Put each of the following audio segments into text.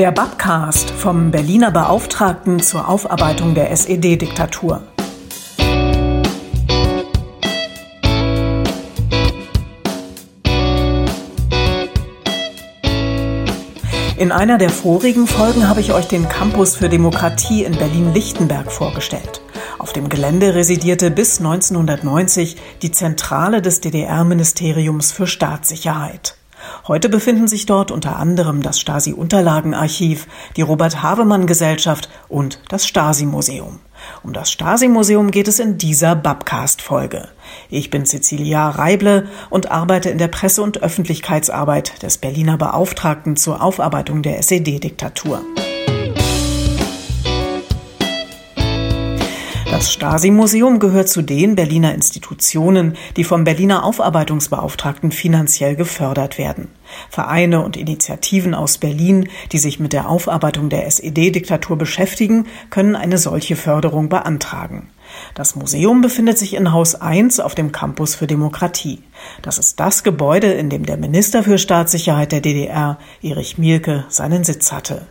Der Babcast vom Berliner Beauftragten zur Aufarbeitung der SED-Diktatur. In einer der vorigen Folgen habe ich euch den Campus für Demokratie in Berlin-Lichtenberg vorgestellt. Auf dem Gelände residierte bis 1990 die Zentrale des DDR-Ministeriums für Staatssicherheit. Heute befinden sich dort unter anderem das Stasi-Unterlagenarchiv, die Robert-Havemann-Gesellschaft und das Stasi-Museum. Um das Stasi-Museum geht es in dieser Babcast-Folge. Ich bin Cecilia Reible und arbeite in der Presse- und Öffentlichkeitsarbeit des Berliner Beauftragten zur Aufarbeitung der SED-Diktatur. Das Stasi-Museum gehört zu den Berliner Institutionen, die vom Berliner Aufarbeitungsbeauftragten finanziell gefördert werden. Vereine und Initiativen aus Berlin, die sich mit der Aufarbeitung der SED-Diktatur beschäftigen, können eine solche Förderung beantragen. Das Museum befindet sich in Haus 1 auf dem Campus für Demokratie. Das ist das Gebäude, in dem der Minister für Staatssicherheit der DDR, Erich Mielke, seinen Sitz hatte.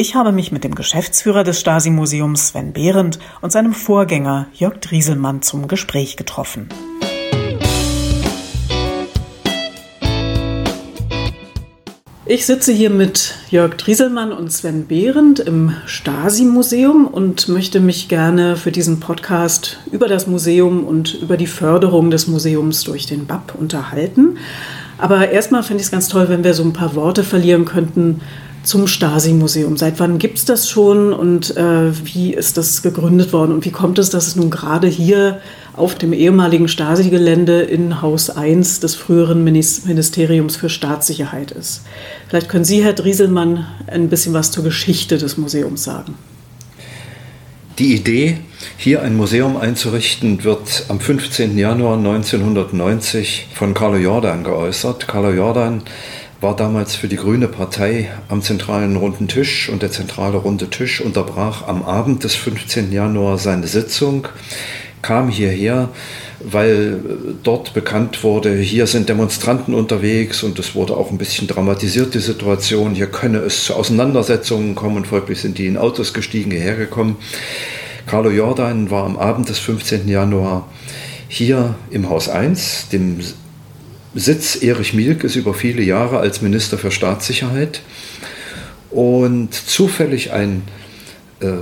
Ich habe mich mit dem Geschäftsführer des Stasi-Museums Sven Behrendt und seinem Vorgänger Jörg Drieselmann zum Gespräch getroffen. Ich sitze hier mit Jörg Drieselmann und Sven Behrendt im Stasi-Museum und möchte mich gerne für diesen Podcast über das Museum und über die Förderung des Museums durch den BAP unterhalten. Aber erstmal fände ich es ganz toll, wenn wir so ein paar Worte verlieren könnten zum Stasi-Museum. Seit wann gibt es das schon und äh, wie ist das gegründet worden und wie kommt es, dass es nun gerade hier auf dem ehemaligen Stasi-Gelände in Haus 1 des früheren Ministeriums für Staatssicherheit ist? Vielleicht können Sie, Herr Drieselmann, ein bisschen was zur Geschichte des Museums sagen. Die Idee, hier ein Museum einzurichten, wird am 15. Januar 1990 von Carlo Jordan geäußert. Carlo Jordan war damals für die Grüne Partei am zentralen runden Tisch und der zentrale runde Tisch unterbrach am Abend des 15. Januar seine Sitzung, kam hierher, weil dort bekannt wurde, hier sind Demonstranten unterwegs und es wurde auch ein bisschen dramatisiert, die Situation. Hier könne es zu Auseinandersetzungen kommen und folglich sind die in Autos gestiegen, hierher gekommen. Carlo Jordan war am Abend des 15. Januar hier im Haus 1, dem Sitz Erich Mielk ist über viele Jahre als Minister für Staatssicherheit und zufällig ein äh,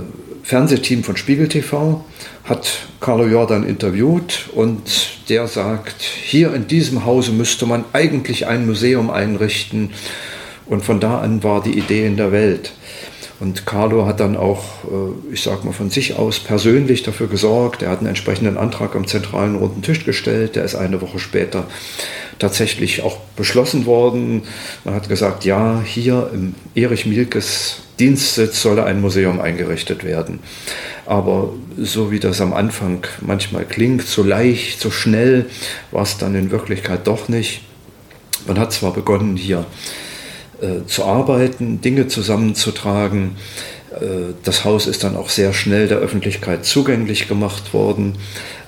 Fernsehteam von Spiegel TV hat Carlo Jordan interviewt und der sagt, hier in diesem Hause müsste man eigentlich ein Museum einrichten und von da an war die Idee in der Welt. Und Carlo hat dann auch, äh, ich sag mal von sich aus, persönlich dafür gesorgt. Er hat einen entsprechenden Antrag am zentralen runden Tisch gestellt. Der ist eine Woche später tatsächlich auch beschlossen worden. Man hat gesagt, ja, hier im Erich Mielkes Dienstsitz solle ein Museum eingerichtet werden. Aber so wie das am Anfang manchmal klingt, so leicht, so schnell, war es dann in Wirklichkeit doch nicht. Man hat zwar begonnen, hier äh, zu arbeiten, Dinge zusammenzutragen. Äh, das Haus ist dann auch sehr schnell der Öffentlichkeit zugänglich gemacht worden,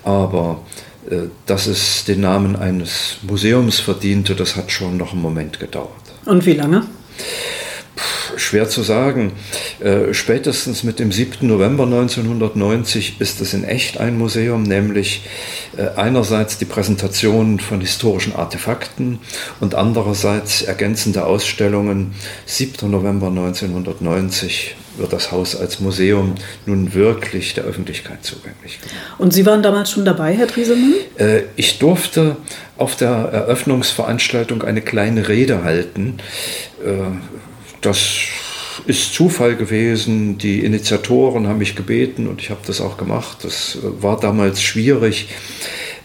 aber dass es den Namen eines Museums verdiente, das hat schon noch einen Moment gedauert. Und wie lange? schwer zu sagen. Äh, spätestens mit dem 7. November 1990 ist es in echt ein Museum, nämlich äh, einerseits die Präsentation von historischen Artefakten und andererseits ergänzende Ausstellungen. 7. November 1990 wird das Haus als Museum nun wirklich der Öffentlichkeit zugänglich gemacht. Und Sie waren damals schon dabei, Herr Triesemann? Äh, ich durfte auf der Eröffnungsveranstaltung eine kleine Rede halten. Äh, das ist Zufall gewesen. Die Initiatoren haben mich gebeten und ich habe das auch gemacht. Das war damals schwierig,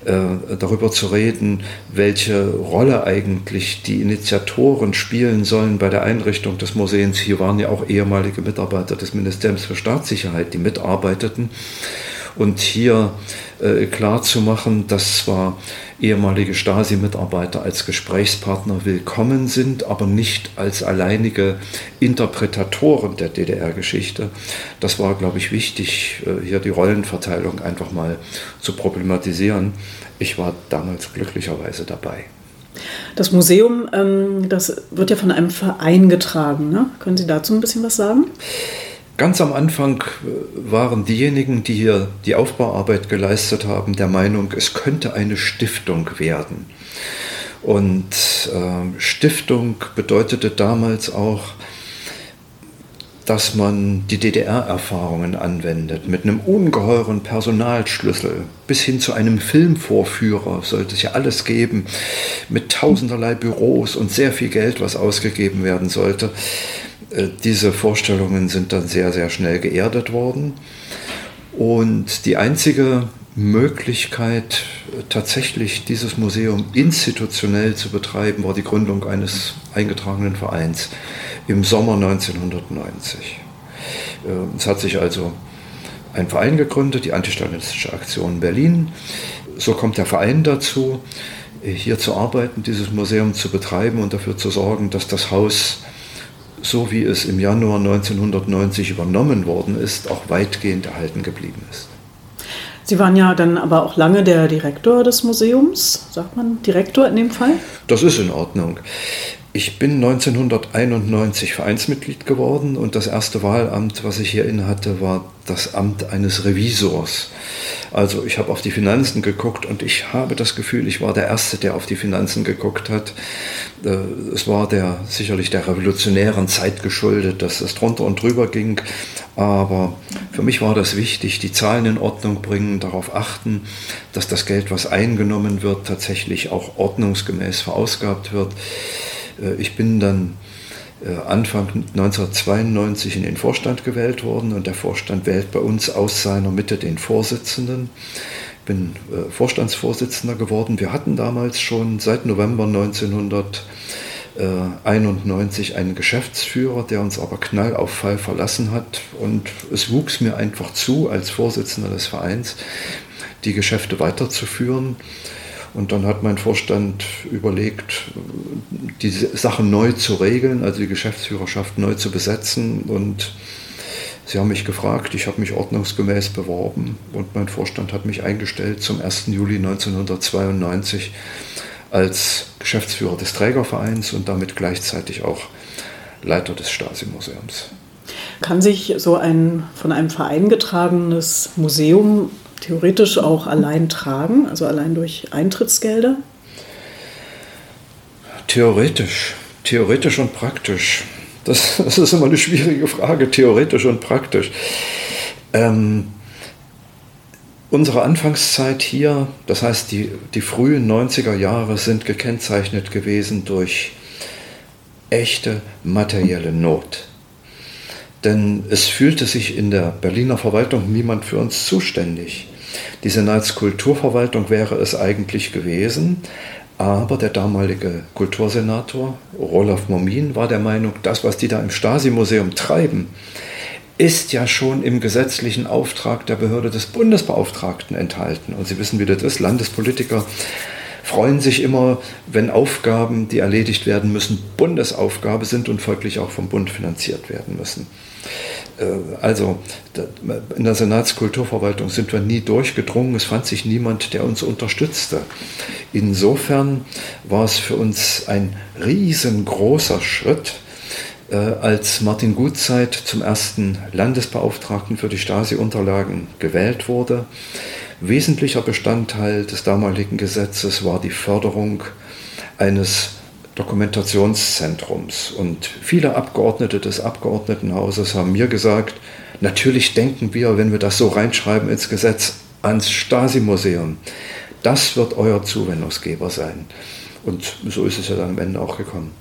äh, darüber zu reden, welche Rolle eigentlich die Initiatoren spielen sollen bei der Einrichtung des Museums. Hier waren ja auch ehemalige Mitarbeiter des Ministeriums für Staatssicherheit, die mitarbeiteten und hier äh, klar zu machen, dass zwar ehemalige Stasi-Mitarbeiter als Gesprächspartner willkommen sind, aber nicht als alleinige Interpretatoren der DDR-Geschichte. Das war, glaube ich, wichtig, äh, hier die Rollenverteilung einfach mal zu problematisieren. Ich war damals glücklicherweise dabei. Das Museum, ähm, das wird ja von einem Verein getragen. Ne? Können Sie dazu ein bisschen was sagen? Ganz am Anfang äh, waren diejenigen, die hier die Aufbauarbeit geleistet haben, der Meinung, es könnte eine Stiftung werden. Und äh, Stiftung bedeutete damals auch, dass man die DDR-Erfahrungen anwendet, mit einem ungeheuren Personalschlüssel bis hin zu einem Filmvorführer sollte es ja alles geben, mit tausenderlei Büros und sehr viel Geld, was ausgegeben werden sollte. Äh, diese Vorstellungen sind dann sehr, sehr schnell geerdet worden. Und die einzige Möglichkeit, tatsächlich dieses Museum institutionell zu betreiben, war die Gründung eines eingetragenen Vereins im Sommer 1990. Äh, es hat sich also ein Verein gegründet, die Antistalinistische Aktion Berlin. So kommt der Verein dazu, hier zu arbeiten, dieses Museum zu betreiben und dafür zu sorgen, dass das Haus, so wie es im Januar 1990 übernommen worden ist, auch weitgehend erhalten geblieben ist. Sie waren ja dann aber auch lange der Direktor des Museums, sagt man Direktor in dem Fall? Das ist in Ordnung. Ich bin 1991 Vereinsmitglied geworden und das erste Wahlamt, was ich hier inne hatte, war das Amt eines Revisors. Also ich habe auf die Finanzen geguckt und ich habe das Gefühl, ich war der Erste, der auf die Finanzen geguckt hat. Äh, es war der sicherlich der revolutionären Zeit geschuldet, dass es drunter und drüber ging. Aber für mich war das wichtig, die Zahlen in Ordnung bringen, darauf achten, dass das Geld, was eingenommen wird, tatsächlich auch ordnungsgemäß verausgabt wird. Äh, ich bin dann äh, Anfang 1992 in den Vorstand gewählt worden und der Vorstand wählt bei uns aus seiner Mitte den Vorsitzenden. Ich bin äh, Vorstandsvorsitzender geworden. Wir hatten damals schon seit November 1991 einen Geschäftsführer, der uns aber knall auf Fall verlassen hat und es wuchs mir einfach zu, als Vorsitzender des Vereins die Geschäfte weiterzuführen. Und dann hat mein Vorstand überlegt, die Sache neu zu regeln, also die Geschäftsführerschaft neu zu besetzen. Und sie haben mich gefragt, ich habe mich ordnungsgemäß beworben und mein Vorstand hat mich eingestellt zum 1. Juli 1992 als Geschäftsführer des Trägervereins und damit gleichzeitig auch Leiter des Stasi-Museums. Kann sich so ein von einem Verein getragenes Museum theoretisch auch allein tragen, also allein durch Eintrittsgelder? Theoretisch, theoretisch und praktisch. Das, das ist immer eine schwierige Frage, theoretisch und praktisch. Ähm, unsere Anfangszeit hier, das heißt die, die frühen 90er Jahre, sind gekennzeichnet gewesen durch echte materielle Not. Denn es fühlte sich in der Berliner Verwaltung niemand für uns zuständig. Die Senatskulturverwaltung wäre es eigentlich gewesen, aber der damalige Kultursenator Roloff Momin war der Meinung, das, was die da im Stasi-Museum treiben, ist ja schon im gesetzlichen Auftrag der Behörde des Bundesbeauftragten enthalten. Und Sie wissen, wie das ist. Landespolitiker freuen sich immer, wenn Aufgaben, die erledigt werden müssen, Bundesaufgabe sind und folglich auch vom Bund finanziert werden müssen. Äh, also in der Senatskulturverwaltung sind wir nie durchgedrungen. Es fand sich niemand, der uns unterstützte. Insofern war es für uns ein riesengroßer Schritt, äh, als Martin Gutzeit zum ersten Landesbeauftragten für die Stasi-Unterlagen gewählt wurde. Wesentlicher Bestandteil des damaligen Gesetzes war die Förderung eines Dokumentationszentrums. Und viele Abgeordnete des Abgeordnetenhauses haben mir gesagt, natürlich denken wir, wenn wir das so reinschreiben ins Gesetz, ans Stasi-Museum. Das wird euer Zuwendungsgeber sein. Und so ist es ja dann am Ende auch gekommen.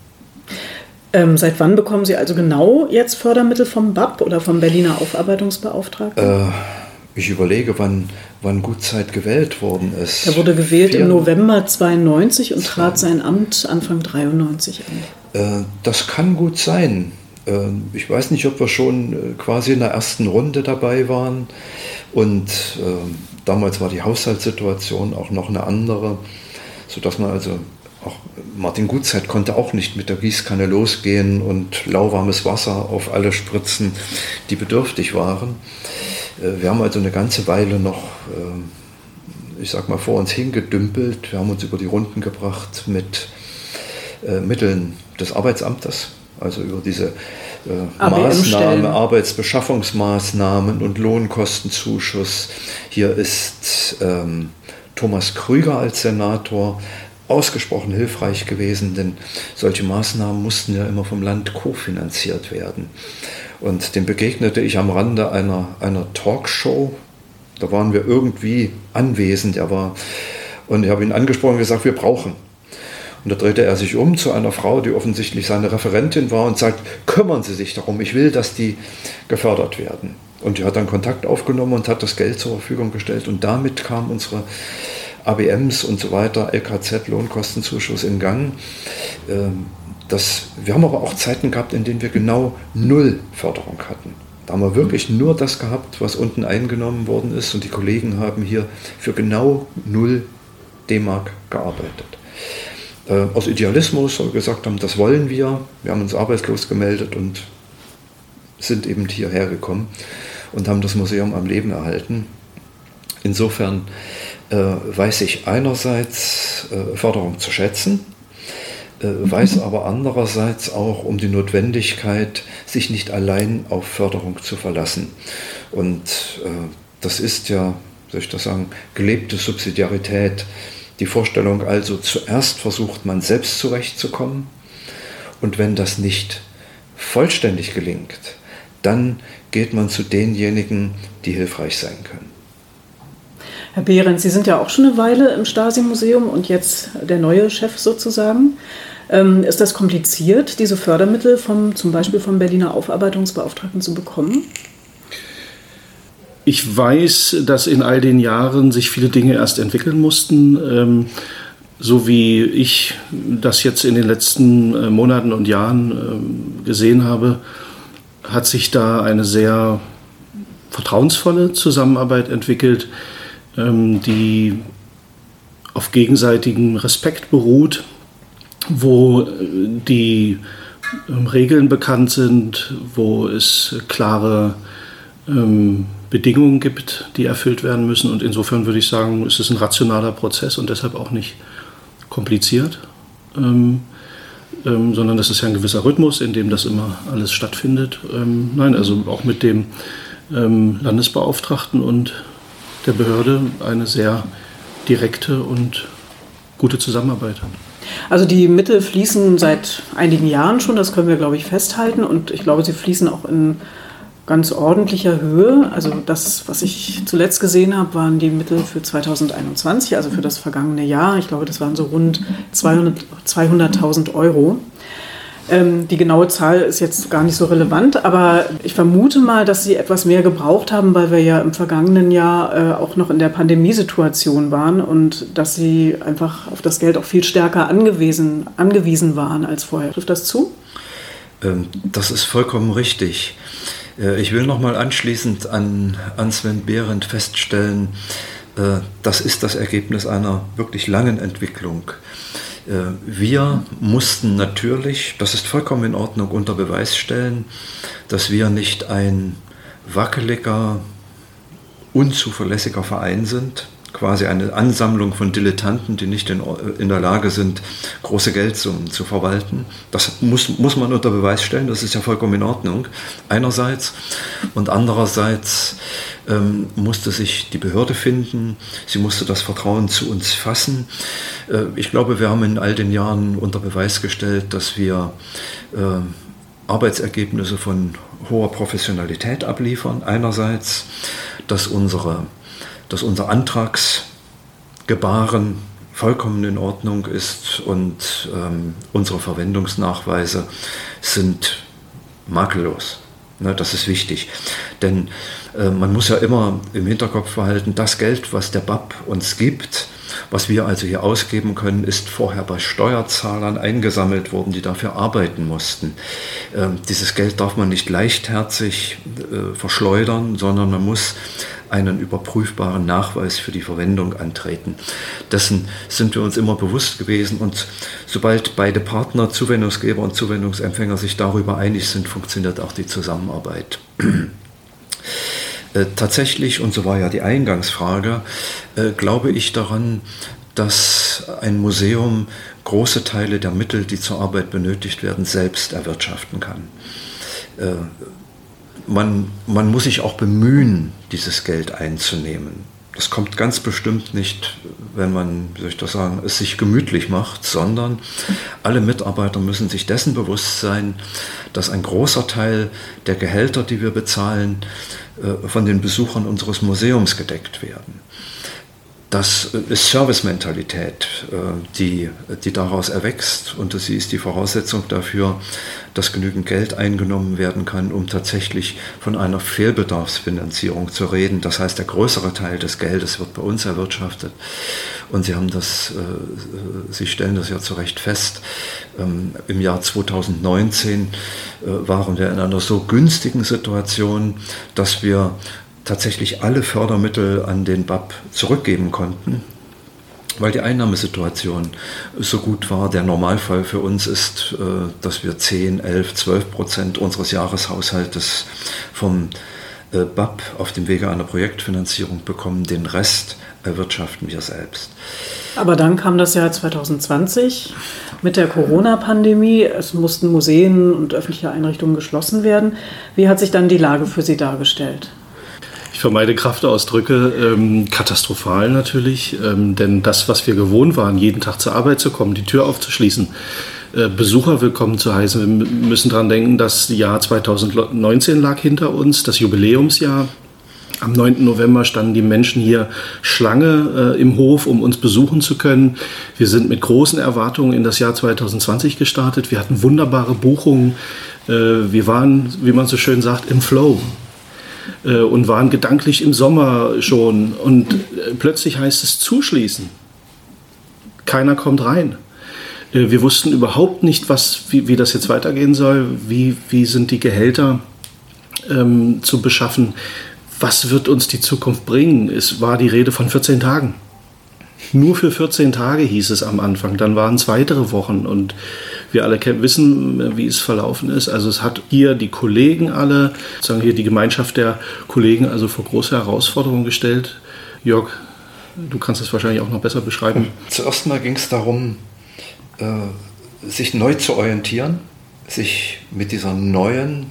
Ähm, seit wann bekommen Sie also genau jetzt Fördermittel vom BAP oder vom Berliner Aufarbeitungsbeauftragten? Äh, ich überlege, wann, wann Gutzeit gewählt worden ist. Er wurde gewählt im November 92 und trat sein Amt Anfang 93 an. Äh, das kann gut sein. Äh, ich weiß nicht, ob wir schon äh, quasi in der ersten Runde dabei waren. Und äh, damals war die Haushaltssituation auch noch eine andere, sodass man also auch Martin Gutzeit konnte auch nicht mit der Gießkanne losgehen und lauwarmes Wasser auf alle spritzen, die bedürftig waren. Äh, wir haben also eine ganze Weile noch, äh, ich sag mal, vor uns hingedümpelt. Wir haben uns über die Runden gebracht mit äh, Mitteln des Arbeitsamtes, also über diese äh, Maßnahmen, Arbeitsbeschaffungsmaßnahmen und Lohnkostenzuschuss. Hier ist ähm, Thomas Krüger als Senator ausgesprochen hilfreich gewesen, denn solche Maßnahmen mussten ja immer vom Land kofinanziert werden. Und dem begegnete ich am Rande einer, einer Talkshow. Da waren wir irgendwie anwesend. Er war, und ich habe ihn angesprochen und gesagt, wir brauchen. Und da drehte er sich um zu einer Frau, die offensichtlich seine Referentin war und sagt, kümmern Sie sich darum, ich will, dass die gefördert werden. Und die hat dann Kontakt aufgenommen und hat das Geld zur Verfügung gestellt. Und damit kam unsere ABMs und so weiter, LKZ, Lohnkostenzuschuss in Gang. Ähm, das, wir haben aber auch Zeiten gehabt, in denen wir genau null Förderung hatten. Da haben wir wirklich nur das gehabt, was unten eingenommen worden ist und die Kollegen haben hier für genau null D-Mark gearbeitet. Äh, aus Idealismus, weil wir gesagt haben, das wollen wir. Wir haben uns arbeitslos gemeldet und sind eben hierher gekommen und haben das Museum am Leben erhalten. Insofern äh, weiß ich einerseits äh, Förderung zu schätzen, weiß aber andererseits auch um die Notwendigkeit, sich nicht allein auf Förderung zu verlassen. Und äh, das ist ja, soll ich das sagen, gelebte Subsidiarität. Die Vorstellung also, zuerst versucht man selbst zurechtzukommen und wenn das nicht vollständig gelingt, dann geht man zu denjenigen, die hilfreich sein können. Herr Behrens, Sie sind ja auch schon eine Weile im Stasi-Museum und jetzt der neue Chef sozusagen. Ähm, ist das kompliziert, diese Fördermittel vom, zum Beispiel vom Berliner Aufarbeitungsbeauftragten zu bekommen? Ich weiß, dass in all den Jahren sich viele Dinge erst entwickeln mussten. Ähm, so wie ich das jetzt in den letzten äh, Monaten und Jahren ähm, gesehen habe, hat sich da eine sehr vertrauensvolle Zusammenarbeit entwickelt ähm, die auf gegenseitigem Respekt beruht, wo äh, die ähm, Regeln bekannt sind, wo es klare ähm, Bedingungen gibt, die erfüllt werden müssen. Und insofern würde ich sagen, es ist ein rationaler Prozess und deshalb auch nicht kompliziert, ähm, ähm, sondern das ist ja ein gewisser Rhythmus, in dem das immer alles stattfindet. Ähm, nein, also auch mit dem Landesbeauftragten und der Behörde eine sehr direkte und gute Zusammenarbeit. Also die Mittel fließen seit einigen Jahren schon, das können wir, glaube ich, festhalten. Und ich glaube, sie fließen auch in ganz ordentlicher Höhe. Also das, was ich zuletzt gesehen habe, waren die Mittel für 2021, also für das vergangene Jahr. Ich glaube, das waren so rund 200.000 200 Euro. Ähm, die genaue Zahl ist jetzt gar nicht so relevant, aber ich vermute mal, dass sie etwas mehr gebraucht haben, weil wir ja im vergangenen Jahr äh, auch noch in der Pandemiesituation waren und dass sie einfach auf das Geld auch viel stärker angewiesen, angewiesen waren als vorher. Trifft das zu? Ähm, das ist vollkommen richtig. Äh, ich will nochmal anschließend an, an Sven Behrendt feststellen, äh, das ist das Ergebnis einer wirklich langen Entwicklung. Äh, wir mussten natürlich, das ist vollkommen in Ordnung, unter Beweis stellen, dass wir nicht ein wackeliger, unzuverlässiger Verein sind, quasi eine Ansammlung von Dilettanten, die nicht in, in, der Lage sind, große Geldsummen zu verwalten. Das muss, muss man unter Beweis stellen, das ist ja vollkommen in Ordnung, einerseits. Und andererseits ähm, musste sich die Behörde finden, sie musste das Vertrauen zu uns fassen. Äh, ich glaube, wir haben in all den Jahren unter Beweis gestellt, dass wir äh, Arbeitsergebnisse von hoher Professionalität abliefern, einerseits, dass unsere dass unser Antragsgebaren vollkommen in Ordnung ist und ähm, unsere Verwendungsnachweise sind makellos. Ne, das ist wichtig. Denn äh, man muss ja immer im Hinterkopf behalten, das Geld, was der BAP uns gibt, was wir also hier ausgeben können, ist vorher bei Steuerzahlern eingesammelt worden, die dafür arbeiten mussten. Ähm, dieses Geld darf man nicht leichtherzig äh, verschleudern, sondern man muss einen überprüfbaren Nachweis für die Verwendung antreten. Dessen sind wir uns immer bewusst gewesen und sobald beide Partner, Zuwendungsgeber und Zuwendungsempfänger, sich darüber einig sind, funktioniert auch die Zusammenarbeit. Äh, tatsächlich, und so war ja die Eingangsfrage, äh, glaube ich daran, dass ein Museum große Teile der Mittel, die zur Arbeit benötigt werden, selbst erwirtschaften kann. Äh, man, man muss sich auch bemühen, dieses Geld einzunehmen. Das kommt ganz bestimmt nicht, wenn man, wie soll ich das sagen, es sich gemütlich macht, sondern alle Mitarbeiter müssen sich dessen bewusst sein, dass ein großer Teil der Gehälter, die wir bezahlen, äh, von den Besuchern unseres Museums gedeckt werden das ist Servicementalität, äh, die, die daraus erwächst und sie ist die Voraussetzung dafür, dass genügend Geld eingenommen werden kann, um tatsächlich von einer Fehlbedarfsfinanzierung zu reden. Das heißt, der größere Teil des Geldes wird bei uns erwirtschaftet und Sie haben das, äh, Sie stellen das ja zu Recht fest. Ähm, Im Jahr 2019 äh, waren wir in einer so günstigen Situation, dass wir tatsächlich alle Fördermittel an den BAP zurückgeben konnten, weil die Einnahmesituation so gut war. Der Normalfall für uns ist, äh, dass wir 10, 11, 12 Prozent unseres Jahreshaushaltes vom äh, BAP auf dem Wege einer Projektfinanzierung bekommen. Den Rest erwirtschaften wir selbst. Aber dann kam das Jahr 2020 mit der Corona-Pandemie. Es mussten Museen und öffentliche Einrichtungen geschlossen werden. Wie hat sich dann die Lage für Sie dargestellt? Vermeide Kraftausdrücke, ähm, katastrophal natürlich, ähm, denn das, was wir gewohnt waren, jeden Tag zur Arbeit zu kommen, die Tür aufzuschließen, äh, Besucher willkommen zu heißen. Wir müssen daran denken, das Jahr 2019 lag hinter uns, das Jubiläumsjahr. Am 9. November standen die Menschen hier Schlange äh, im Hof, um uns besuchen zu können. Wir sind mit großen Erwartungen in das Jahr 2020 gestartet. Wir hatten wunderbare Buchungen. Äh, wir waren, wie man so schön sagt, im Flow und waren gedanklich im Sommer schon. Und äh, plötzlich heißt es zuschließen. Keiner kommt rein. Äh, wir wussten überhaupt nicht, was, wie, wie das jetzt weitergehen soll. Wie, wie sind die Gehälter ähm, zu beschaffen? Was wird uns die Zukunft bringen? Es war die Rede von 14 Tagen. Nur für 14 Tage hieß es am Anfang. Dann waren es weitere Wochen und wir alle wissen, wie es verlaufen ist. Also es hat hier die Kollegen alle, sagen hier die Gemeinschaft der Kollegen, also vor große Herausforderungen gestellt. Jörg, du kannst es wahrscheinlich auch noch besser beschreiben. Zuerst mal ging es darum, äh, sich neu zu orientieren, sich mit dieser neuen,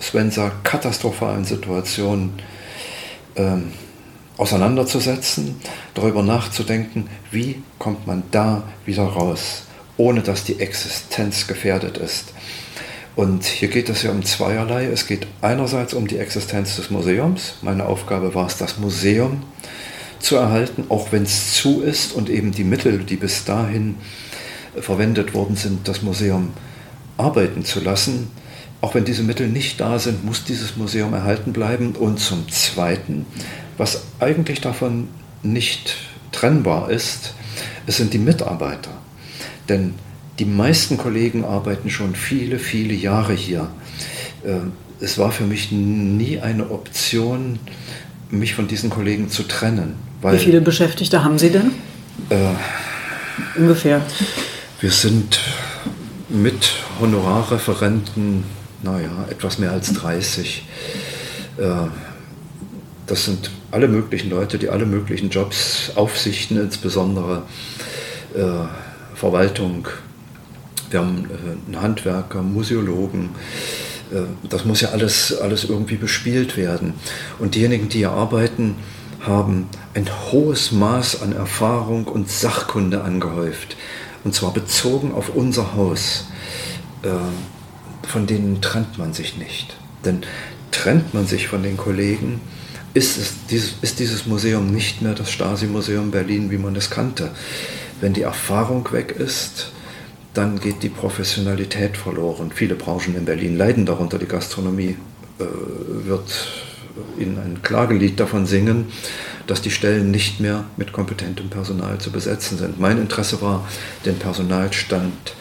Sven sagt, katastrophalen Situation ähm, auseinanderzusetzen, darüber nachzudenken, wie kommt man da wieder raus ohne dass die Existenz gefährdet ist. Und hier geht es ja um zweierlei. Es geht einerseits um die Existenz des Museums. Meine Aufgabe war es, das Museum zu erhalten, auch wenn es zu ist und eben die Mittel, die bis dahin verwendet worden sind, das Museum arbeiten zu lassen. Auch wenn diese Mittel nicht da sind, muss dieses Museum erhalten bleiben. Und zum Zweiten, was eigentlich davon nicht trennbar ist, es sind die Mitarbeiter. Denn die meisten Kollegen arbeiten schon viele, viele Jahre hier. Ähm, es war für mich nie eine Option, mich von diesen Kollegen zu trennen. Wie viele Beschäftigte haben Sie denn? Äh, Ungefähr. Wir sind mit Honorarreferenten, naja, etwas mehr als 30. Äh, das sind alle möglichen Leute, die alle möglichen Jobs, Aufsichten insbesondere, äh, Verwaltung, wir haben äh, einen Handwerker, Museologen. Äh, das muss ja alles, alles irgendwie bespielt werden. Und diejenigen, die hier arbeiten, haben ein hohes Maß an Erfahrung und Sachkunde angehäuft. Und zwar bezogen auf unser Haus. Äh, von denen trennt man sich nicht. Denn trennt man sich von den Kollegen, ist, es, ist dieses Museum nicht mehr das Stasi-Museum Berlin, wie man es kannte. Wenn die Erfahrung weg ist, dann geht die Professionalität verloren. Viele Branchen in Berlin leiden darunter. Die Gastronomie äh, wird Ihnen ein Klagelied davon singen, dass die Stellen nicht mehr mit kompetentem Personal zu besetzen sind. Mein Interesse war, den Personalstand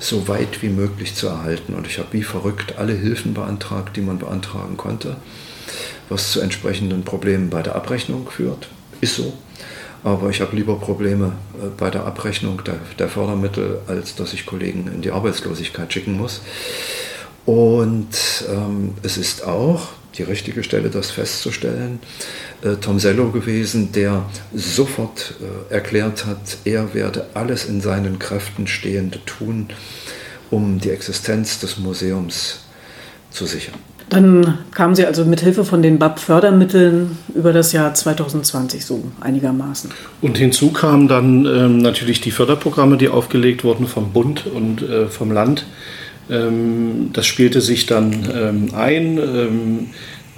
so weit wie möglich zu erhalten. Und ich habe wie verrückt alle Hilfen beantragt, die man beantragen konnte, was zu entsprechenden Problemen bei der Abrechnung führt. Ist so. Aber ich habe lieber Probleme äh, bei der Abrechnung der, der, Fördermittel, als dass ich Kollegen in die Arbeitslosigkeit schicken muss. Und ähm, es ist auch die richtige Stelle, das festzustellen, äh, Tom Sello gewesen, der sofort äh, erklärt hat, er werde alles in seinen Kräften Stehende tun, um die Existenz des Museums zu sichern. Dann kamen Sie also mit Hilfe von den BAP-Fördermitteln über das Jahr 2020 so einigermaßen. Und hinzu kamen dann ähm, natürlich die Förderprogramme, die aufgelegt wurden vom Bund und äh, vom Land. Ähm, das spielte sich dann ähm, ein. Ähm,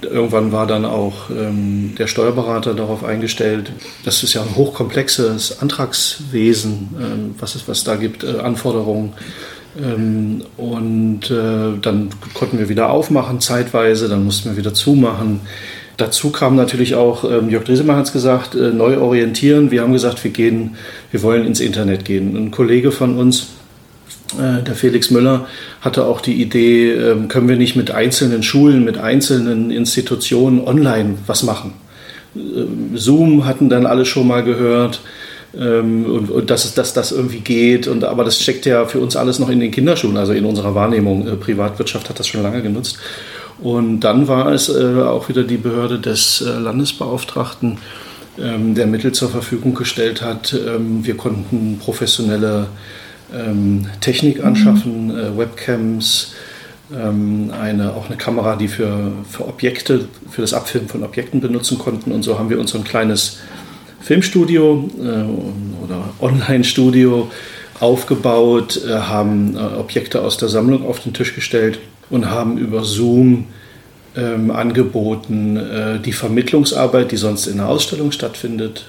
irgendwann war dann auch ähm, der Steuerberater darauf eingestellt. Das ist ja ein hochkomplexes Antragswesen, ähm, was es was da gibt, äh, Anforderungen ähm, und äh, dann konnten wir wieder aufmachen zeitweise, dann mussten wir wieder zumachen. Dazu kam natürlich auch, ähm, Jörg Driesemann hat es gesagt, äh, neu orientieren. Wir haben gesagt, wir gehen, wir wollen ins Internet gehen. Ein Kollege von uns, äh, der Felix Müller, hatte auch die Idee, ähm, können wir nicht mit einzelnen Schulen, mit einzelnen Institutionen online was machen. Zoom hatten dann alle schon mal gehört ähm, und, und dass, dass das irgendwie geht. Und, aber das steckt ja für uns alles noch in den Kinderschuhen, also in unserer Wahrnehmung. Äh, Privatwirtschaft hat das schon lange genutzt. Und dann war es äh, auch wieder die Behörde des äh, Landesbeauftragten, ähm, der Mittel zur Verfügung gestellt hat. Ähm, wir konnten professionelle ähm, Technik anschaffen, mhm. Webcams, ähm, eine, auch eine Kamera, die für, für Objekte, für das Abfilmen von Objekten benutzen konnten. Und so haben wir uns so ein kleines Filmstudio äh, oder Online-Studio aufgebaut, äh, haben äh, Objekte aus der Sammlung auf den Tisch gestellt und haben über Zoom ähm, angeboten, äh, die Vermittlungsarbeit, die sonst in der Ausstellung stattfindet,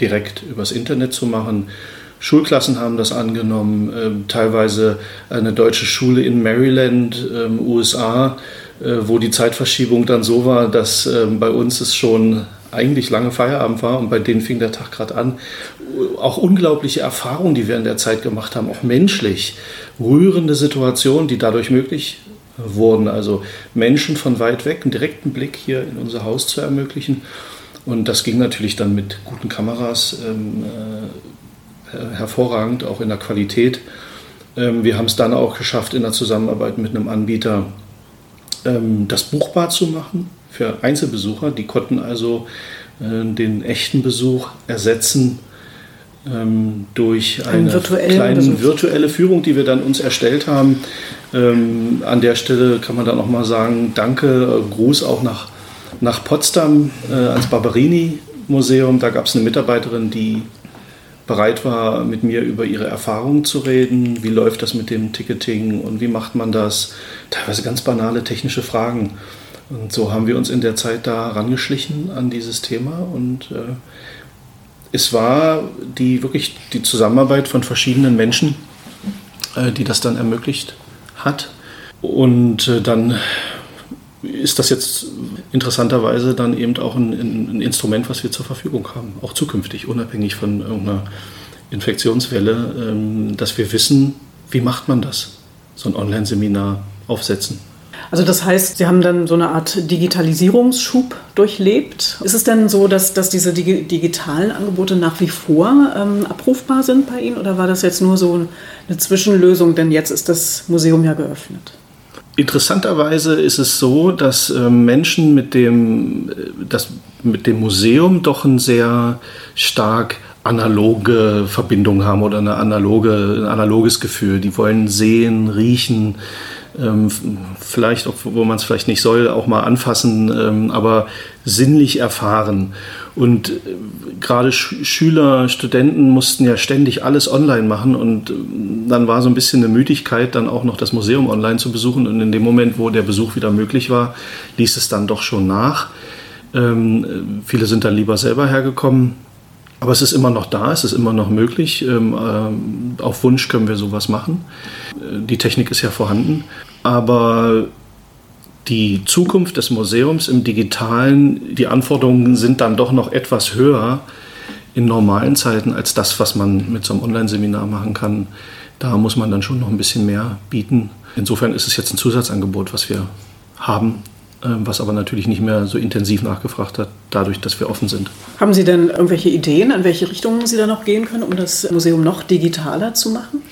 direkt übers Internet zu machen. Schulklassen haben das angenommen, ähm, teilweise eine deutsche Schule in Maryland, ähm, USA, äh, wo die Zeitverschiebung dann so war, dass ähm, bei uns es schon eigentlich lange Feierabend war und bei denen fing der Tag gerade an. Auch unglaubliche Erfahrungen, die wir in der Zeit gemacht haben, auch menschlich. Rührende Situationen, die dadurch möglich wurden. Also Menschen von weit weg einen direkten Blick hier in unser Haus zu ermöglichen. Und das ging natürlich dann mit guten Kameras ähm, äh, hervorragend, auch in der Qualität. Ähm, wir haben es dann auch geschafft, in der Zusammenarbeit mit einem Anbieter ähm, das buchbar zu machen für Einzelbesucher. Die konnten also äh, den echten Besuch ersetzen ähm, durch eine kleine Besuch. virtuelle Führung, die wir dann uns erstellt haben. Ähm, an der Stelle kann man dann auch mal sagen, danke, äh, Gruß auch nach, nach Potsdam äh, ans Barberini-Museum. Da gab es eine Mitarbeiterin, die bereit war, mit mir über ihre Erfahrungen zu reden. Wie läuft das mit dem Ticketing und wie macht man das? Teilweise ganz banale technische Fragen. Und so haben wir uns in der Zeit da rangeschlichen an dieses Thema und äh, es war die wirklich die Zusammenarbeit von verschiedenen Menschen, äh, die das dann ermöglicht hat. Und äh, dann ist das jetzt interessanterweise dann eben auch ein, ein, Instrument, was wir zur Verfügung haben, auch zukünftig, unabhängig von irgendeiner Infektionswelle, ähm, dass wir wissen, wie macht man das, so ein Online-Seminar aufsetzen. Also das heißt, Sie haben dann so eine Art Digitalisierungsschub durchlebt. Ist es denn so, dass, dass diese digitalen Angebote nach wie vor ähm, abrufbar sind bei Ihnen oder war das jetzt nur so eine Zwischenlösung, denn jetzt ist das Museum ja geöffnet? Interessanterweise ist es so, dass äh, Menschen mit dem, äh, das, mit dem Museum doch ein sehr stark analoge Verbindung haben oder eine analoge, ein analoges Gefühl. Die wollen sehen, riechen, ähm, vielleicht, wo man es vielleicht nicht soll, auch mal anfassen, ähm, aber sinnlich erfahren. Und äh, gerade Sch Schüler, Studenten mussten ja ständig alles online machen und ähm, dann war so ein bisschen eine Müdigkeit, dann auch noch das Museum online zu besuchen. Und in dem Moment, wo der Besuch wieder möglich war, ließ es dann doch schon nach. Ähm, viele sind dann lieber selber hergekommen. Aber es ist immer noch da, es ist immer noch möglich. Ähm, äh, auf Wunsch können wir sowas machen. Äh, die Technik ist ja vorhanden. Aber die Zukunft des Museums im digitalen, die Anforderungen sind dann doch noch etwas höher in normalen Zeiten als das, was man mit so einem Online-Seminar machen kann. Da muss man dann schon noch ein bisschen mehr bieten. Insofern ist es jetzt ein Zusatzangebot, was wir haben, was aber natürlich nicht mehr so intensiv nachgefragt hat, dadurch, dass wir offen sind. Haben Sie denn irgendwelche Ideen, in welche Richtungen Sie da noch gehen können, um das Museum noch digitaler zu machen?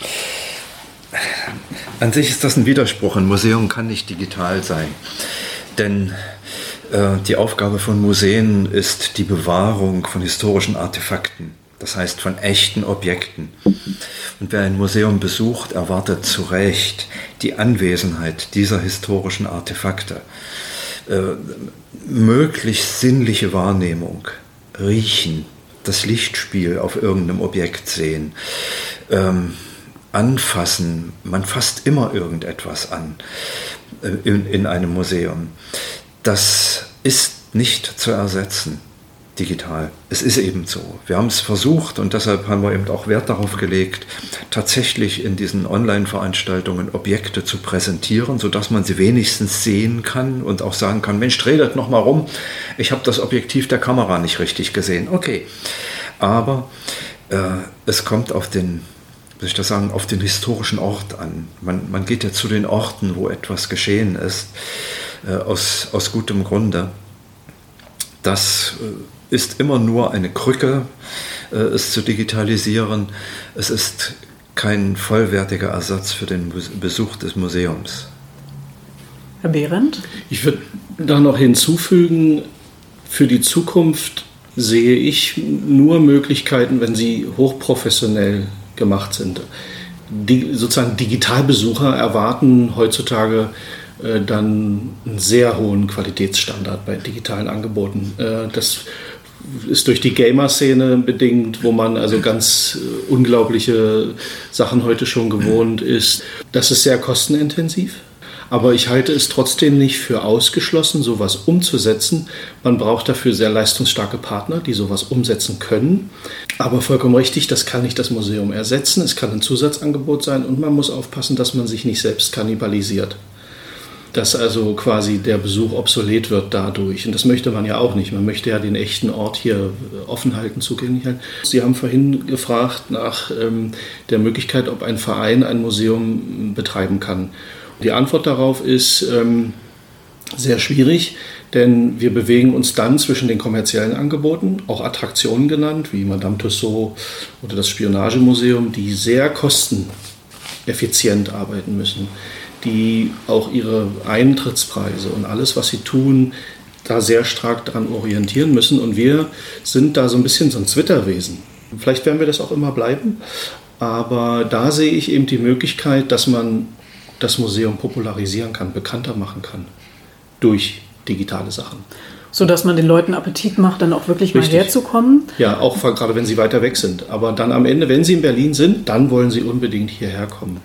An sich ist das ein Widerspruch. Ein Museum kann nicht digital sein. Denn äh, die Aufgabe von Museen ist die Bewahrung von historischen Artefakten, das heißt von echten Objekten. Und wer ein Museum besucht, erwartet zu Recht die Anwesenheit dieser historischen Artefakte. Äh, möglichst sinnliche Wahrnehmung, riechen, das Lichtspiel auf irgendeinem Objekt sehen, ähm, anfassen. Man fasst immer irgendetwas an äh, in, in einem Museum. Das ist nicht zu ersetzen digital. Es ist eben so. Wir haben es versucht und deshalb haben wir eben auch Wert darauf gelegt, tatsächlich in diesen Online-Veranstaltungen Objekte zu präsentieren, sodass man sie wenigstens sehen kann und auch sagen kann, Mensch, tretet noch mal rum, ich habe das Objektiv der Kamera nicht richtig gesehen. Okay, aber äh, es kommt auf den soll ich das sagen, auf den historischen Ort an. Man, man geht ja zu den Orten, wo etwas geschehen ist, äh, aus, aus gutem Grunde. Das äh, ist immer nur eine Krücke, äh, es zu digitalisieren. Es ist kein vollwertiger Ersatz für den Besuch des Museums. Herr Behrendt? Ich würde da noch hinzufügen, für die Zukunft sehe ich nur Möglichkeiten, wenn sie hochprofessionell gemacht sind. Die, sozusagen Digitalbesucher erwarten heutzutage äh, dann einen sehr hohen Qualitätsstandard bei digitalen Angeboten. Äh, das ist durch die Gamer-Szene bedingt, wo man also ganz äh, unglaubliche Sachen heute schon gewohnt ist. Das ist sehr kostenintensiv. Aber ich halte es trotzdem nicht für ausgeschlossen, sowas umzusetzen. Man braucht dafür sehr leistungsstarke Partner, die sowas umsetzen können. Aber vollkommen richtig, das kann nicht das Museum ersetzen. Es kann ein Zusatzangebot sein und man muss aufpassen, dass man sich nicht selbst kannibalisiert dass also quasi der Besuch obsolet wird dadurch. Und das möchte man ja auch nicht. Man möchte ja den echten Ort hier offen halten, zugänglich halten. Sie haben vorhin gefragt nach ähm, der Möglichkeit, ob ein Verein ein Museum betreiben kann. Die Antwort darauf ist ähm, sehr schwierig, denn wir bewegen uns dann zwischen den kommerziellen Angeboten, auch Attraktionen genannt, wie Madame Tussauds oder das Spionagemuseum, die sehr kosteneffizient arbeiten müssen die auch ihre Eintrittspreise und alles, was sie tun, da sehr stark daran orientieren müssen. Und wir sind da so ein bisschen so ein Zwitterwesen. Vielleicht werden wir das auch immer bleiben, aber da sehe ich eben die Möglichkeit, dass man das Museum popularisieren kann, bekannter machen kann durch digitale Sachen. So dass man den Leuten Appetit macht, dann auch wirklich Richtig. mal herzukommen. Ja, auch gerade wenn sie weiter weg sind. Aber dann am Ende, wenn sie in Berlin sind, dann wollen sie unbedingt hierher kommen.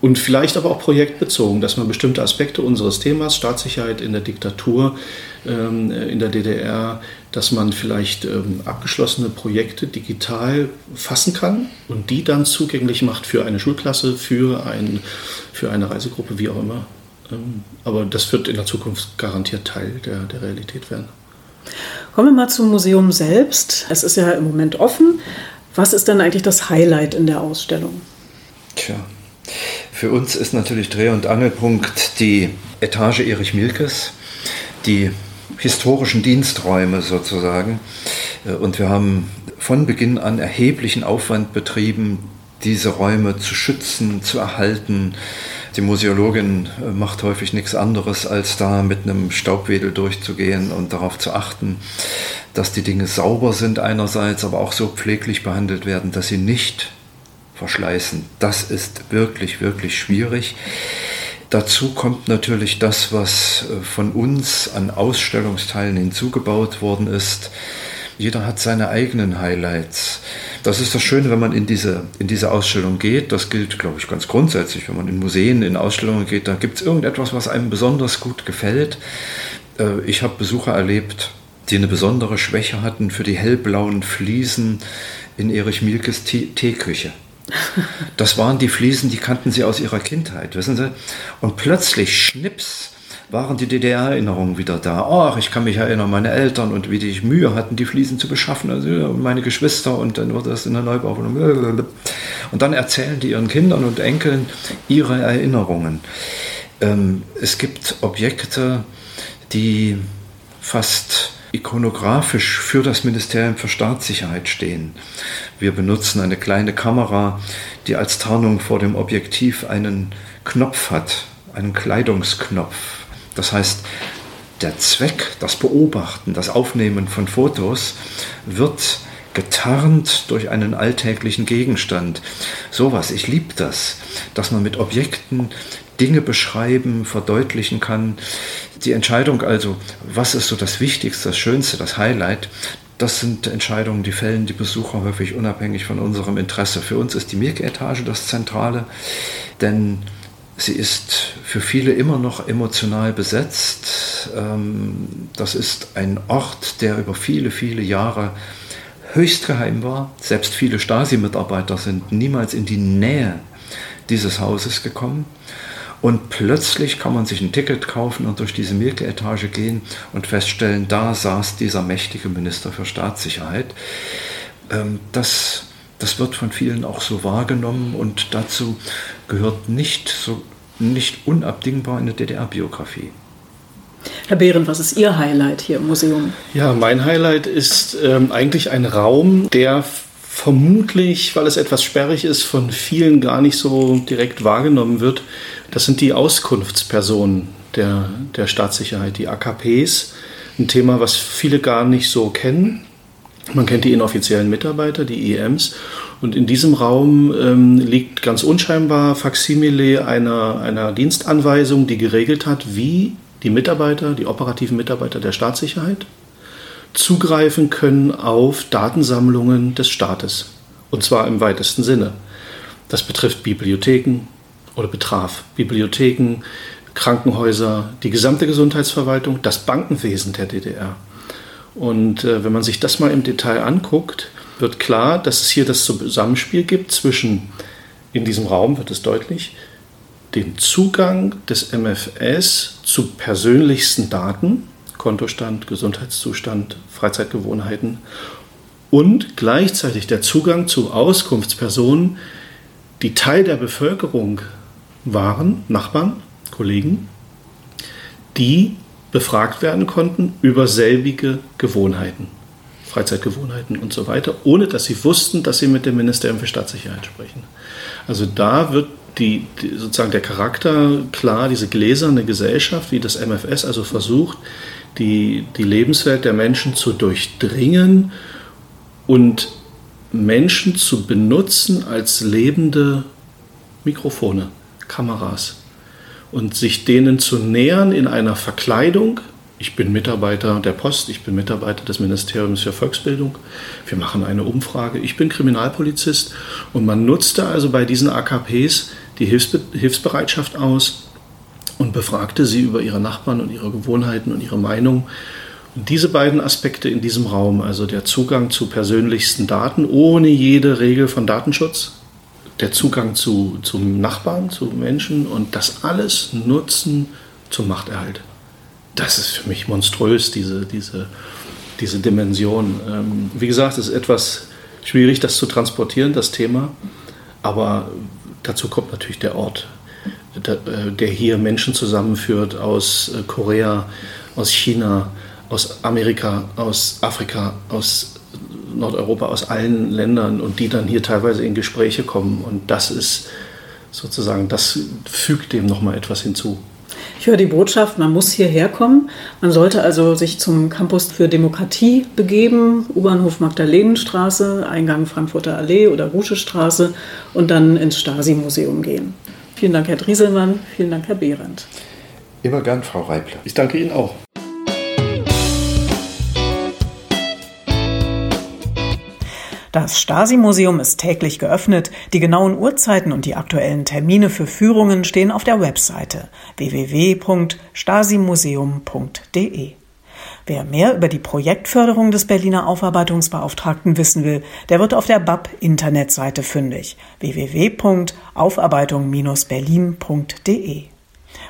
Und vielleicht aber auch projektbezogen, dass man bestimmte Aspekte unseres Themas, Staatssicherheit in der Diktatur, ähm, in der DDR, dass man vielleicht ähm, abgeschlossene Projekte digital fassen kann und die dann zugänglich macht für eine Schulklasse, für, ein, für eine Reisegruppe, wie auch immer. Ähm, aber das wird in der Zukunft garantiert Teil der, der Realität werden. Kommen wir mal zum Museum selbst. Es ist ja im Moment offen. Was ist denn eigentlich das Highlight in der Ausstellung? Tja, für uns ist natürlich Dreh- und Angelpunkt die Etage Erich Milkes, die historischen Diensträume sozusagen. Äh, und wir haben von Beginn an erheblichen Aufwand betrieben, diese Räume zu schützen, zu erhalten. Die Museologin äh, macht häufig nichts anderes, als da mit einem Staubwedel durchzugehen und darauf zu achten, dass die Dinge sauber sind einerseits, aber auch so pfleglich behandelt werden, dass sie nicht verschleißen. Das ist wirklich, wirklich schwierig. Dazu kommt natürlich das, was äh, von uns an Ausstellungsteilen hinzugebaut worden ist. Jeder hat seine eigenen Highlights. Das ist das Schöne, wenn man in diese, in diese Ausstellung geht. Das gilt, glaube ich, ganz grundsätzlich. Wenn man in Museen, in Ausstellungen geht, da gibt es irgendetwas, was einem besonders gut gefällt. Äh, ich habe Besucher erlebt, die eine besondere Schwäche hatten für die hellblauen Fliesen in Erich Mielkes Teeküche. Das waren die Fliesen, die kannten sie aus ihrer Kindheit, wissen Sie? Und plötzlich, schnips, waren die DDR-Erinnerungen wieder da. Ach, ich kann mich erinnern, meine Eltern und wie die Mühe hatten, die Fliesen zu beschaffen, also meine Geschwister und dann wurde das in der Neubauwohnung. Und dann erzählen die ihren Kindern und Enkeln ihre Erinnerungen. Ähm, es gibt Objekte, die fast ikonografisch für das Ministerium für Staatssicherheit stehen. Wir benutzen eine kleine Kamera, die als Tarnung vor dem Objektiv einen Knopf hat, einen Kleidungsknopf. Das heißt, der Zweck, das Beobachten, das Aufnehmen von Fotos wird getarnt durch einen alltäglichen Gegenstand. Sowas, ich liebe das, dass man mit Objekten Dinge beschreiben, verdeutlichen kann. Die Entscheidung also, was ist so das Wichtigste, das Schönste, das Highlight, das sind Entscheidungen, die fällen die Besucher häufig unabhängig von unserem Interesse. Für uns ist die Mirk-Etage das Zentrale, denn sie ist für viele immer noch emotional besetzt. Ähm, das ist ein Ort, der über viele, viele Jahre höchst geheim war. Selbst viele Stasi-Mitarbeiter sind niemals in die Nähe dieses Hauses gekommen. Und plötzlich kann man sich ein Ticket kaufen und durch diese Mirke-Etage gehen und feststellen, da saß dieser mächtige Minister für Staatssicherheit. Ähm, das, das wird von vielen auch so wahrgenommen und dazu gehört nicht, so, nicht unabdingbar eine DDR-Biografie. Herr Behrendt, was ist Ihr Highlight hier im Museum? Ja, mein Highlight ist ähm, eigentlich ein Raum, der vermutlich, weil es etwas sperrig ist, von vielen gar nicht so direkt wahrgenommen wird. Das sind die Auskunftspersonen der, der Staatssicherheit, die AKPs. Ein Thema, was viele gar nicht so kennen. Man kennt die inoffiziellen Mitarbeiter, die EMs. Und in diesem Raum ähm, liegt ganz unscheinbar Faksimile einer, einer Dienstanweisung, die geregelt hat, wie die Mitarbeiter, die operativen Mitarbeiter der Staatssicherheit zugreifen können auf Datensammlungen des Staates. Und zwar im weitesten Sinne. Das betrifft Bibliotheken oder betraf Bibliotheken, Krankenhäuser, die gesamte Gesundheitsverwaltung, das Bankenwesen der DDR. Und äh, wenn man sich das mal im Detail anguckt, wird klar, dass es hier das Zusammenspiel gibt zwischen, in diesem Raum wird es deutlich, den Zugang des MFS zu persönlichsten Daten, Kontostand, Gesundheitszustand, Freizeitgewohnheiten und gleichzeitig der Zugang zu Auskunftspersonen, die Teil der Bevölkerung waren, Nachbarn, Kollegen, die befragt werden konnten über selbige Gewohnheiten, Freizeitgewohnheiten und so weiter, ohne dass sie wussten, dass sie mit dem Ministerium für Staatssicherheit sprechen. Also da wird die, die, sozusagen der Charakter klar, diese gläserne Gesellschaft, wie das MFS also versucht, die, die Lebenswelt der Menschen zu durchdringen und Menschen zu benutzen als lebende Mikrofone, Kameras und sich denen zu nähern in einer Verkleidung. Ich bin Mitarbeiter der Post, ich bin Mitarbeiter des Ministeriums für Volksbildung. Wir machen eine Umfrage. Ich bin Kriminalpolizist und man nutzte also bei diesen AKPs die Hilfsbe Hilfsbereitschaft aus befragte sie über ihre Nachbarn und ihre Gewohnheiten und ihre Meinung. Und diese beiden Aspekte in diesem Raum, also der Zugang zu persönlichsten Daten ohne jede Regel von Datenschutz, der Zugang zu, zum Nachbarn, zu Menschen und das alles nutzen zum Machterhalt. Das ist für mich monströs, diese, diese, diese Dimension. Ähm, wie gesagt, es ist etwas schwierig, das zu transportieren, das Thema. Aber dazu kommt natürlich der Ort, der hier Menschen zusammenführt aus äh, Korea, aus China, aus Amerika, aus Afrika, aus Nordeuropa, aus allen Ländern und die dann hier teilweise in Gespräche kommen. Und das ist sozusagen, das fügt dem nochmal etwas hinzu. Ich höre die Botschaft, man muss hierher kommen. Man sollte also sich zum Campus für Demokratie begeben, U-Bahnhof Magdalenenstraße, Eingang Frankfurter Allee oder Ruschestraße und dann ins Stasi-Museum gehen. Vielen Dank, Herr Drieselmann. Vielen Dank, Herr Behrendt. Immer gern, Frau Reible. Ich danke Ihnen auch. Das Stasi-Museum ist täglich geöffnet. Die genauen Uhrzeiten und die aktuellen Termine für Führungen stehen auf der Webseite www.stasimuseum.de. Wer mehr über die Projektförderung des Berliner Aufarbeitungsbeauftragten wissen will, der wird auf der BAP Internetseite fündig www.aufarbeitung-berlin.de.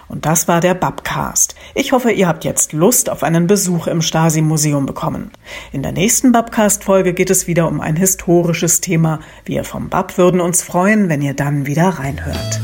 Und das war der Babcast. Ich hoffe, ihr habt jetzt Lust auf einen Besuch im Stasi-Museum bekommen. In der nächsten Babcast-Folge geht es wieder um ein historisches Thema. Wir vom Bab würden uns freuen, wenn ihr dann wieder reinhört.